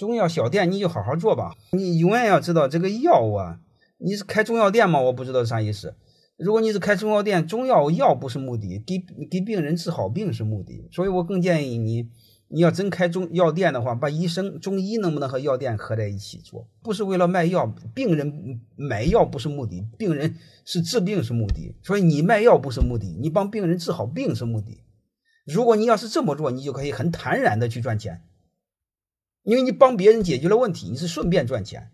中药小店你就好好做吧。你永远要知道这个药啊，你是开中药店吗？我不知道啥意思。如果你是开中药店，中药药不是目的，给给病人治好病是目的。所以我更建议你，你要真开中药店的话，把医生中医能不能和药店合在一起做？不是为了卖药，病人买药不是目的，病人是治病是目的。所以你卖药不是目的，你帮病人治好病是目的。如果你要是这么做，你就可以很坦然的去赚钱，因为你帮别人解决了问题，你是顺便赚钱。